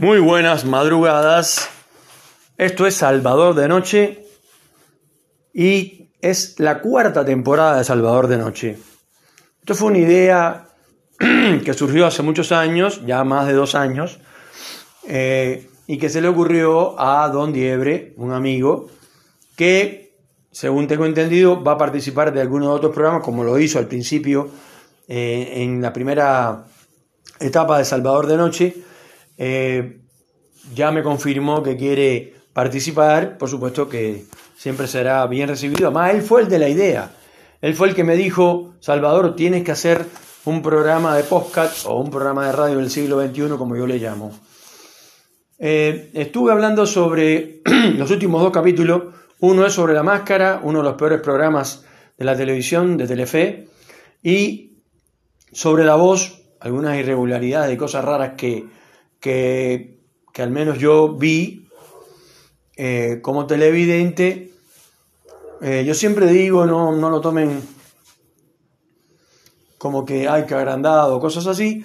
Muy buenas madrugadas. Esto es Salvador de Noche y es la cuarta temporada de Salvador de Noche. Esto fue una idea que surgió hace muchos años, ya más de dos años, eh, y que se le ocurrió a Don Diebre, un amigo, que, según tengo entendido, va a participar de algunos otros programas, como lo hizo al principio eh, en la primera etapa de Salvador de Noche eh, ya me confirmó que quiere participar, por supuesto que siempre será bien recibido. Además, él fue el de la idea. Él fue el que me dijo, Salvador, tienes que hacer un programa de podcast o un programa de radio del siglo XXI, como yo le llamo. Eh, estuve hablando sobre los últimos dos capítulos. Uno es sobre la máscara, uno de los peores programas de la televisión, de Telefe, y sobre la voz, algunas irregularidades y cosas raras que que, al menos yo vi eh, como televidente. Eh, yo siempre digo, no, no lo tomen como que hay que agrandado, cosas así.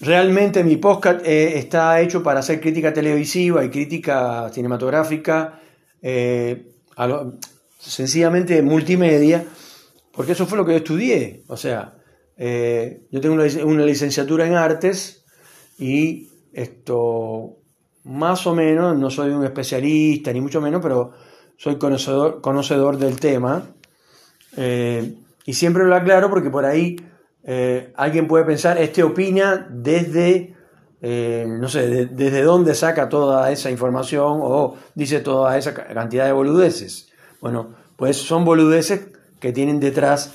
Realmente mi podcast eh, está hecho para hacer crítica televisiva y crítica cinematográfica, sencillamente multimedia, porque eso fue lo que yo estudié. O sea, yo tengo una, licenciatura en artes y esto, más o menos, no soy un especialista ni mucho menos, pero soy conocedor, conocedor del tema. Eh, y siempre lo aclaro porque por ahí eh, alguien puede pensar, este opina desde, eh, no sé, desde dónde saca toda esa información o dice toda esa cantidad de boludeces. Bueno, pues son boludeces que tienen detrás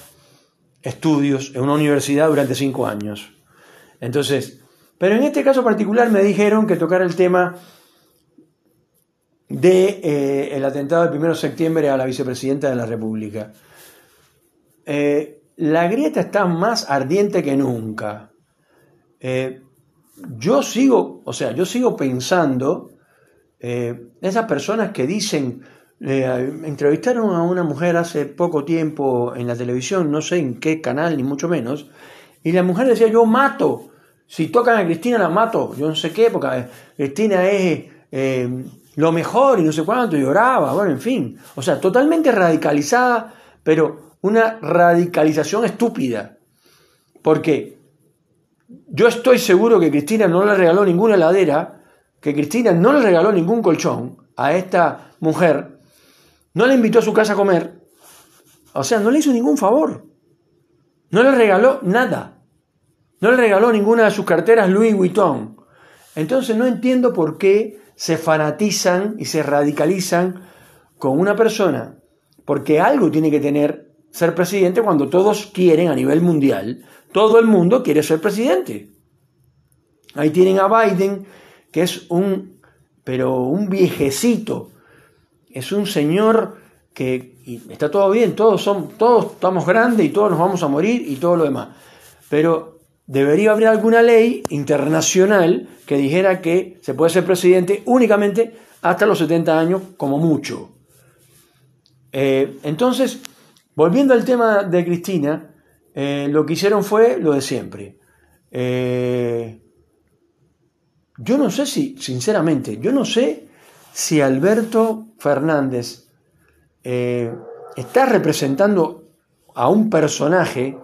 estudios en una universidad durante cinco años. Entonces, pero en este caso particular me dijeron que tocara el tema del de, eh, atentado del 1 de septiembre a la vicepresidenta de la República. Eh, la grieta está más ardiente que nunca. Eh, yo sigo, o sea, yo sigo pensando, esas personas que dicen, entrevistaron a una mujer hace poco tiempo en la televisión, no sé en qué canal, ni mucho menos, y la mujer decía, yo mato si tocan a Cristina la mato, yo no sé qué, porque Cristina es eh, lo mejor y no sé cuánto, lloraba, bueno, en fin. O sea, totalmente radicalizada, pero una radicalización estúpida. Porque yo estoy seguro que Cristina no le regaló ninguna heladera, que Cristina no le regaló ningún colchón a esta mujer, no le invitó a su casa a comer, o sea, no le hizo ningún favor, no le regaló nada. No le regaló ninguna de sus carteras Louis Vuitton. Entonces no entiendo por qué se fanatizan y se radicalizan con una persona, porque algo tiene que tener ser presidente cuando todos quieren a nivel mundial, todo el mundo quiere ser presidente. Ahí tienen a Biden, que es un, pero un viejecito, es un señor que está todo bien, todos son, todos estamos grandes y todos nos vamos a morir y todo lo demás. Pero debería haber alguna ley internacional que dijera que se puede ser presidente únicamente hasta los 70 años como mucho. Eh, entonces, volviendo al tema de Cristina, eh, lo que hicieron fue lo de siempre. Eh, yo no sé si, sinceramente, yo no sé si Alberto Fernández está representando a un personaje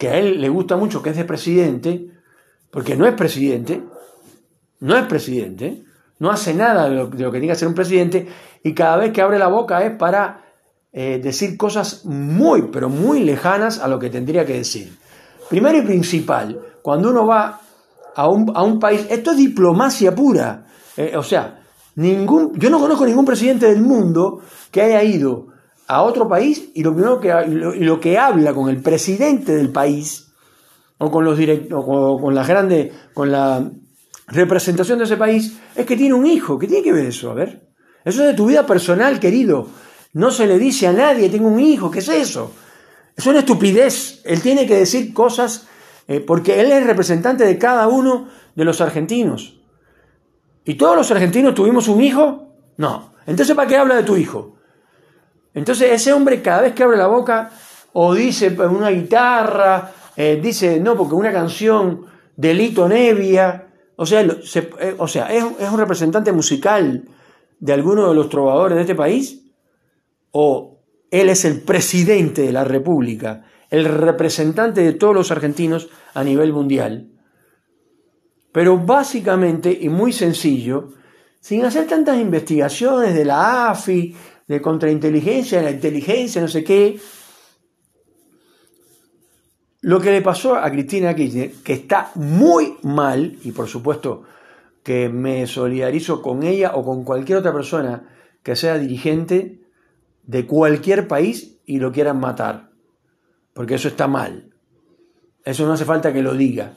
que a él le gusta mucho, que es de presidente, porque no es presidente, no es presidente, no hace nada de lo, que tiene que hacer un presidente, y cada vez que abre la boca es para eh, decir cosas muy, pero muy lejanas a lo que tendría que decir. Primero y principal, cuando uno va a un, país, esto es diplomacia pura, eh, o sea, ningún, yo no conozco ningún presidente del mundo que haya ido a otro país y lo primero que, lo, que habla con el presidente del país o con los con la con la representación de ese país, es que tiene un hijo. ¿Qué tiene que ver eso? A ver. Eso es de tu vida personal, querido. No se le dice a nadie, tengo un hijo, ¿qué es eso? Es una estupidez. Él tiene que decir cosas eh, porque él es representante de cada uno de los argentinos. ¿Y todos los argentinos tuvimos un hijo? No. Entonces, ¿para qué habla de tu hijo? Entonces ese hombre cada vez que abre la boca o dice una guitarra, eh, dice, no, porque una canción de Lito Nevia, O sea, eh, o sea ¿es, ¿es un representante musical de alguno de los trovadores de este país? ¿O él es el presidente de la República, el representante de todos los argentinos a nivel mundial? Pero básicamente y muy sencillo, sin hacer tantas investigaciones de la AFI, de contrainteligencia, de la inteligencia, no sé qué, lo que le pasó a Cristina Kirchner, que está muy mal, y por supuesto que me solidarizo con ella o con cualquier otra persona que sea dirigente de cualquier país y lo quieran matar, porque eso está mal. Eso no hace falta que lo diga.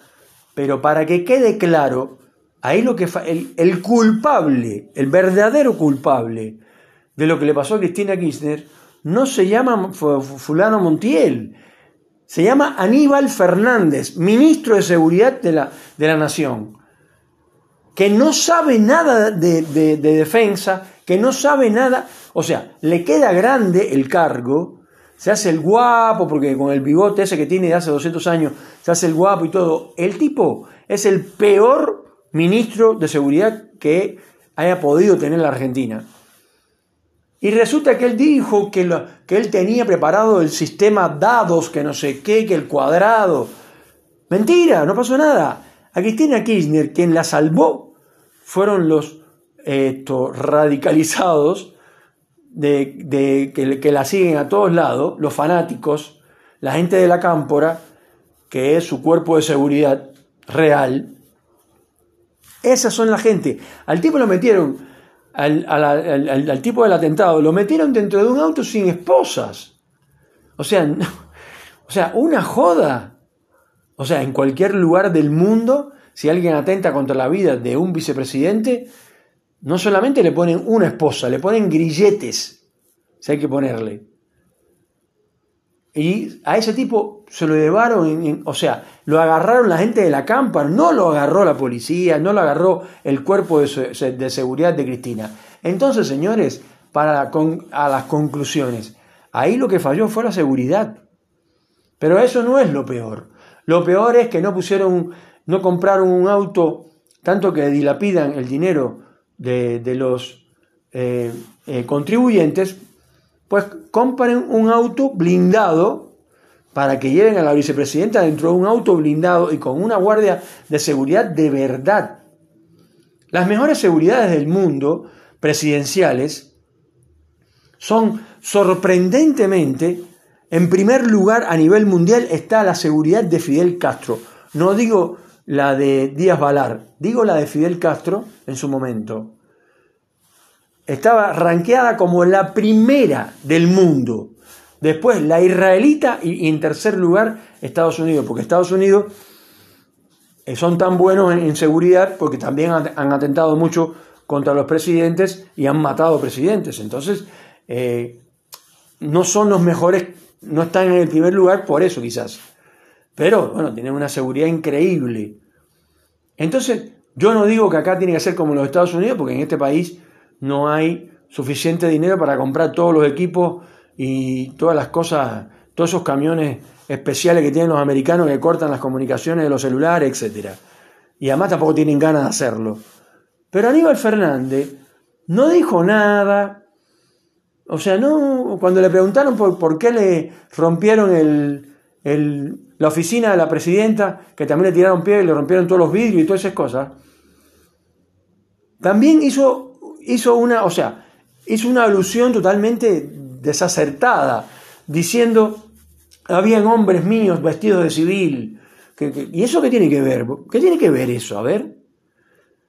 Pero para que quede claro, ahí lo que el, el culpable, el verdadero culpable de lo que le pasó a Cristina Kirchner, no se llama fulano Montiel, se llama Aníbal Fernández, ministro de Seguridad de la, de la Nación, que no sabe nada de, de, defensa, que no sabe nada, o sea, le queda grande el cargo, se hace el guapo, porque con el bigote ese que tiene de hace 200 años, se hace el guapo y todo. El tipo es el peor ministro de seguridad que haya podido tener la Argentina. Y resulta que él dijo que, él tenía preparado el sistema dados, que no sé qué, que el cuadrado. Mentira, no pasó nada. A Cristina Kirchner, quien la salvó, fueron los radicalizados de, que, que, la siguen a todos lados, los fanáticos, la gente de la cámpora, que es su cuerpo de seguridad real. Esas son la gente. Al tipo lo metieron al, tipo del atentado, lo metieron dentro de un auto sin esposas. O sea, o sea, una joda. O sea, en cualquier lugar del mundo, si alguien atenta contra la vida de un vicepresidente, no solamente le ponen una esposa, le ponen grilletes, si hay que ponerle. Y a ese tipo se lo llevaron, o sea, lo agarraron la gente de la campa, no lo agarró la policía, no lo agarró el cuerpo de, seguridad de Cristina. Entonces, señores, para a las conclusiones, ahí lo que falló fue la seguridad. Pero eso no es lo peor. Lo peor es que no pusieron, no compraron un auto, tanto que dilapidan el dinero de, los eh, eh, contribuyentes, pues compren un auto blindado para que lleven a la vicepresidenta dentro de un auto blindado y con una guardia de seguridad de verdad. Las mejores seguridades del mundo, presidenciales, son sorprendentemente, en primer lugar a nivel mundial está la seguridad de Fidel Castro. No digo la de Díaz Valar, digo la de Fidel Castro en su momento estaba ranqueada como la primera del mundo. Después la israelita y, en tercer lugar Estados Unidos, porque Estados Unidos eh, son tan buenos en, seguridad porque también han, atentado mucho contra los presidentes y han matado presidentes. Entonces, eh, no son los mejores, no están en el primer lugar por eso quizás. Pero bueno, tienen una seguridad increíble. Entonces, yo no digo que acá tiene que ser como los Estados Unidos, porque en este país no hay suficiente dinero para comprar todos los equipos y todas las cosas, todos esos camiones especiales que tienen los americanos que cortan las comunicaciones de los celulares, etc. Y además tampoco tienen ganas de hacerlo. Pero Aníbal Fernández no dijo nada. O sea, no, cuando le preguntaron por, por qué le rompieron el, la oficina de la presidenta, que también le tiraron pie y le rompieron todos los vidrios y todas esas cosas, también hizo hizo una, o sea, hizo una alusión totalmente desacertada, diciendo, habían hombres míos vestidos de civil. ¿Y eso qué tiene que ver? ¿Qué tiene que ver eso? A ver.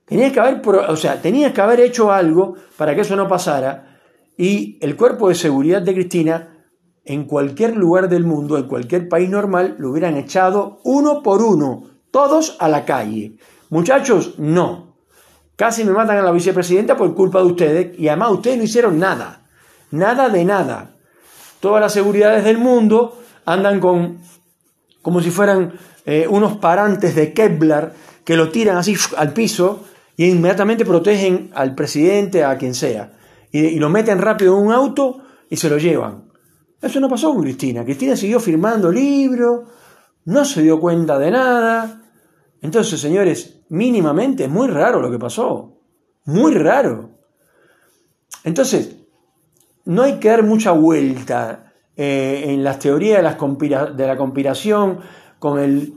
Tenías que haber, o sea, tenías que haber hecho algo para que eso no pasara y el cuerpo de seguridad de Cristina en cualquier lugar del mundo, en cualquier país normal, lo hubieran echado uno por uno, todos a la calle. Muchachos, no. Casi me matan a la vicepresidenta por culpa de ustedes y además ustedes no hicieron nada. Nada de nada. Todas las seguridades del mundo andan con como si fueran eh, unos parantes de Kevlar que lo tiran así al piso y inmediatamente protegen al presidente, a quien sea. Y, y lo meten rápido en un auto y se lo llevan. Eso no pasó con Cristina. Cristina siguió firmando libros, no se dio cuenta de nada Entonces, señores, mínimamente es muy raro lo que pasó. Muy raro. Entonces, no hay que dar mucha vuelta eh, en las teorías de, la conspiración con,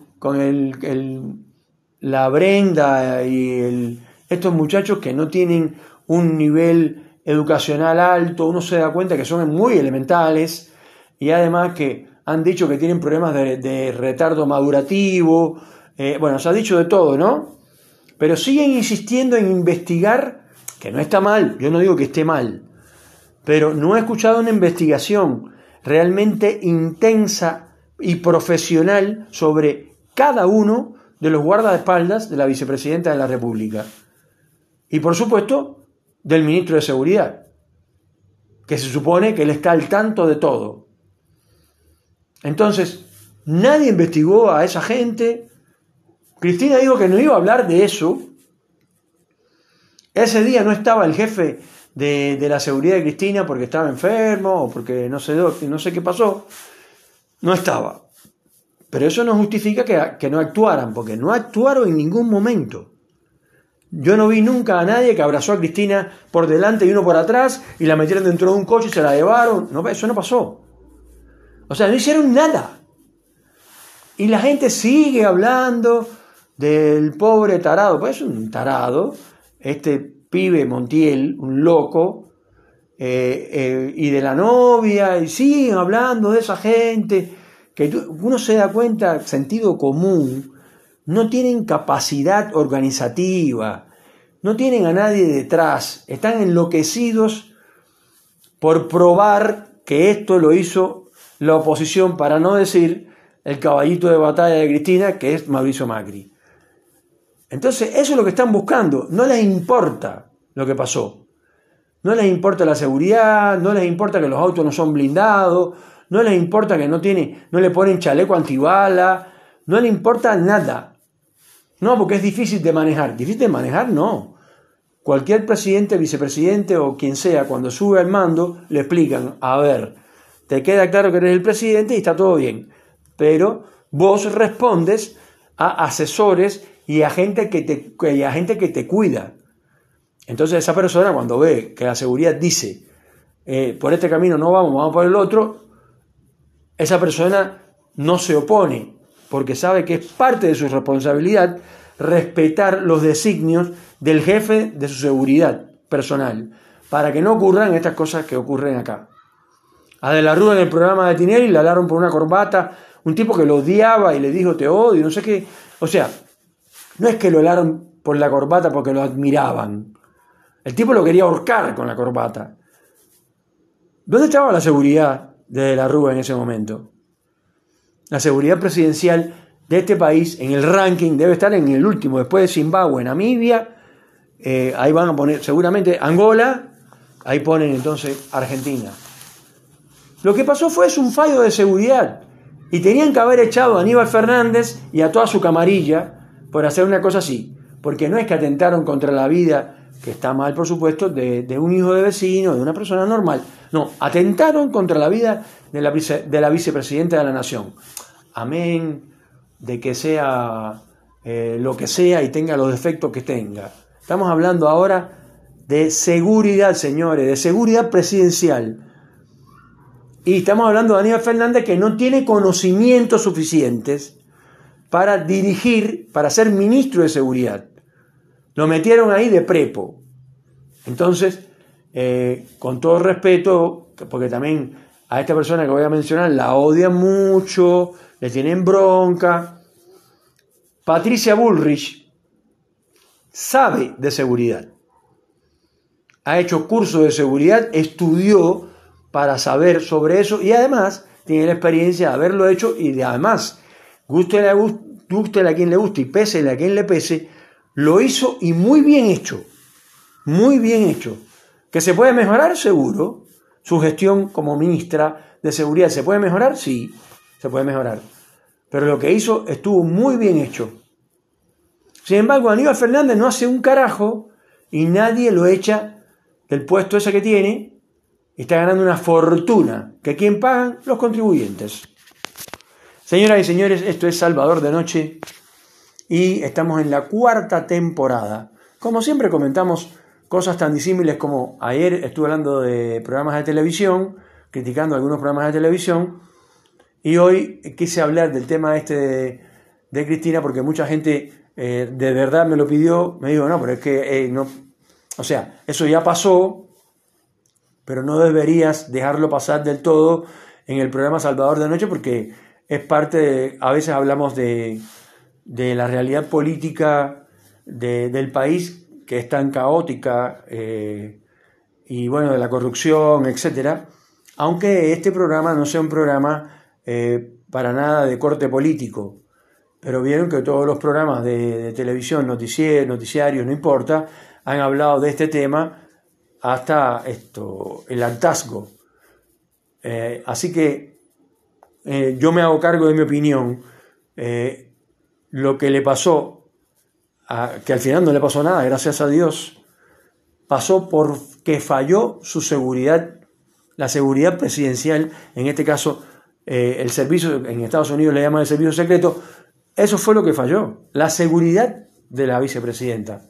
la Brenda y estos muchachos que no tienen un nivel educacional alto, uno se da cuenta que son muy elementales y además que han dicho que tienen problemas de, retardo madurativo, eh, bueno, se ha dicho de todo, ¿no? Pero siguen insistiendo en investigar, que no está mal, yo no digo que esté mal, pero no he escuchado una investigación realmente intensa y profesional sobre cada uno de los guardaespaldas de la vicepresidenta de la República. Y por supuesto, del ministro de Seguridad, que se supone que él está al tanto de todo. Entonces, nadie investigó a esa gente. Cristina dijo que no iba a hablar de eso. Ese día no estaba el jefe de, la seguridad de Cristina porque estaba enfermo o porque no sé, no sé qué pasó. No estaba. Pero eso no justifica que, que no actuaran, porque no actuaron en ningún momento. Yo no vi nunca a nadie que abrazó a Cristina por delante y uno por atrás y la metieron dentro de un coche y se la llevaron. Eso no pasó. O sea, no hicieron nada. Y la gente sigue hablando del pobre tarado. Pues es un tarado, este pibe Montiel, un loco, eh, eh, y de la novia, y siguen hablando de esa gente, que uno se da cuenta, sentido común, no tienen capacidad organizativa, no tienen a nadie detrás, están enloquecidos por probar que esto lo hizo la oposición, para no decir el caballito de batalla de Cristina, que es Mauricio Macri. Entonces, eso es lo que están buscando, no les importa lo que pasó. No les importa la seguridad, no les importa que los autos no son blindados, no les importa que no, tiene, no le ponen chaleco antibala, no les importa nada. No, porque es difícil de manejar. Difícil de manejar, no. Cualquier presidente, vicepresidente o quien sea, cuando sube al mando, le explican, a ver, te queda claro que eres el presidente y está todo bien. Pero vos respondes a asesores y a gente que te, y a gente que te cuida. Entonces esa persona cuando ve que la seguridad dice, eh, por este camino no vamos, vamos por el otro, esa persona no se opone, porque sabe que es parte de su responsabilidad respetar los designios del jefe de su seguridad personal, para que no ocurran estas cosas que ocurren acá. A la en el programa de Tinelli le hablaron por una corbata, un tipo que lo odiaba y le dijo te odio, no sé qué. O sea, no es que lo hablaron por la corbata porque lo admiraban. El tipo lo quería ahorcar con la corbata. ¿Dónde estaba la seguridad de la Rúa en ese momento? La seguridad presidencial de este país en el ranking debe estar en el último, después de Zimbabue, Namibia, eh, ahí van a poner seguramente Angola, ahí ponen entonces Argentina. Lo que pasó fue es un fallo de seguridad y tenían que haber echado a Aníbal Fernández y a toda su camarilla por hacer una cosa así, porque no es que atentaron contra la vida, que está mal por supuesto, de, un hijo de vecino, de una persona normal, no, atentaron contra la vida de la, de la vicepresidenta de la nación. Amén de que sea eh, lo que sea y tenga los defectos que tenga. Estamos hablando ahora de seguridad, señores, de seguridad presidencial. Y estamos hablando de Aníbal Fernández que no tiene conocimientos suficientes para dirigir, para ser ministro de seguridad. Lo metieron ahí de prepo. Entonces, eh, con todo respeto, porque también a esta persona que voy a mencionar la odian mucho, le tienen bronca. Patricia Bullrich sabe de seguridad. Ha hecho curso de seguridad, estudió para saber sobre eso y además tiene la experiencia de haberlo hecho y de, además, guste a quien le guste y pese a quien le pese, lo hizo y muy bien hecho. Muy bien hecho. ¿Que se puede mejorar? Seguro. Su gestión como ministra de Seguridad se puede mejorar, sí se puede mejorar. Pero lo que hizo estuvo muy bien hecho. Sin embargo, Aníbal Fernández no hace un carajo y nadie lo echa del puesto ese que tiene. Está ganando una fortuna. ¿Que quién pagan? Los contribuyentes. Señoras y señores, esto es Salvador de Noche. y estamos en la cuarta temporada. Como siempre comentamos cosas tan disímiles como ayer estuve hablando de programas de televisión, criticando algunos programas de televisión, y hoy quise hablar del tema este de, Cristina porque mucha gente eh, de verdad me lo pidió, me dijo, no, pero es que eh, no, o sea, eso ya pasó, pero no deberías dejarlo pasar del todo en el programa Salvador de Noche porque es parte de, a veces hablamos de, de la realidad política del país que es tan caótica eh, y bueno, de la corrupción, etcétera, aunque este programa no sea un programa eh, para nada de corte político, pero vieron que todos los programas de, televisión, noticiarios, noticiarios, no importa, han hablado de este tema hasta esto, el hartazgo. Eh, así que yo me hago cargo de mi opinión. lo que le pasó que al final no le pasó nada, gracias a Dios, pasó porque falló su seguridad, la seguridad presidencial, en este caso eh, el servicio, en Estados Unidos le llaman el servicio secreto, eso fue lo que falló, la seguridad de la vicepresidenta.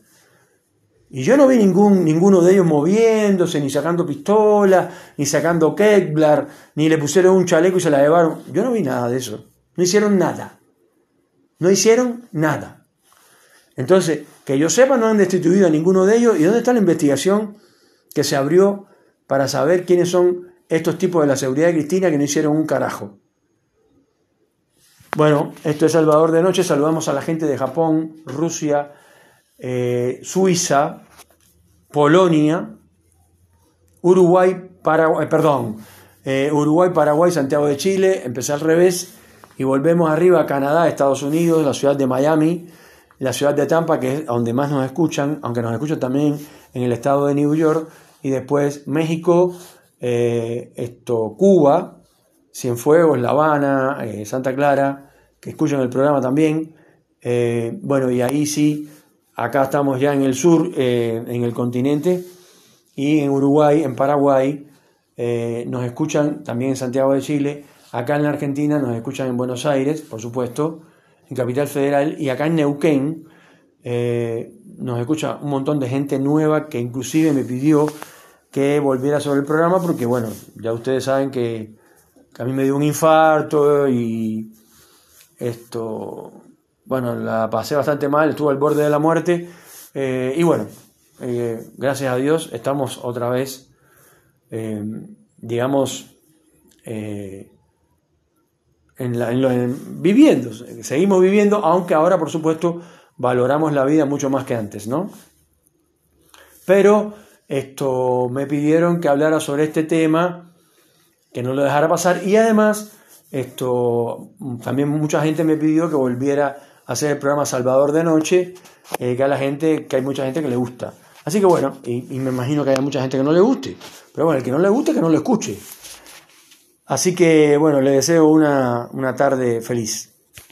Y yo no vi ningún, ninguno de ellos moviéndose, ni sacando pistola, ni sacando Kevlar, ni le pusieron un chaleco y se la llevaron. Yo no vi nada de eso. No hicieron nada. No hicieron nada. Entonces, que yo sepa, no han destituido a ninguno de ellos. ¿Y dónde está la investigación que se abrió para saber quiénes son estos tipos de la seguridad de Cristina que no hicieron un carajo? Bueno, esto es Salvador de Noche. Saludamos a la gente de Japón, Rusia, eh, Suiza, Polonia, Uruguay, Paraguay, eh, perdón, eh, Uruguay, Paraguay, Santiago de Chile. Empecé al revés y volvemos arriba a Canadá, Estados Unidos, la ciudad de Miami la ciudad de Tampa, que es donde más nos escuchan, aunque nos escuchan también en el estado de New York, y después México, eh, esto, Cuba, Cienfuegos, La Habana, Santa Clara, que escuchan el programa también. Bueno, y ahí sí, acá estamos ya en el sur, en el continente, y en Uruguay, en Paraguay, nos escuchan también en Santiago de Chile, acá en la Argentina nos escuchan en Buenos Aires, por supuesto, en Capital Federal, y acá en Neuquén eh, nos escucha un montón de gente nueva que inclusive me pidió que volviera sobre el programa porque, bueno, ya ustedes saben que, a mí me dio un infarto y esto, bueno, la pasé bastante mal, estuve al borde de la muerte eh, y bueno, eh, gracias a Dios estamos otra vez, digamos, en, viviendo, seguimos viviendo, aunque ahora por supuesto valoramos la vida mucho más que antes, ¿no? Pero esto me pidieron que hablara sobre este tema, que no lo dejara pasar y además esto también mucha gente me pidió que volviera a hacer el programa Salvador de Noche, eh, que a la gente, que hay mucha gente que le gusta. Así que bueno, y, y me imagino que hay mucha gente que no le guste, pero bueno, el que no le guste que no lo escuche. Así que bueno, le deseo una, una tarde feliz.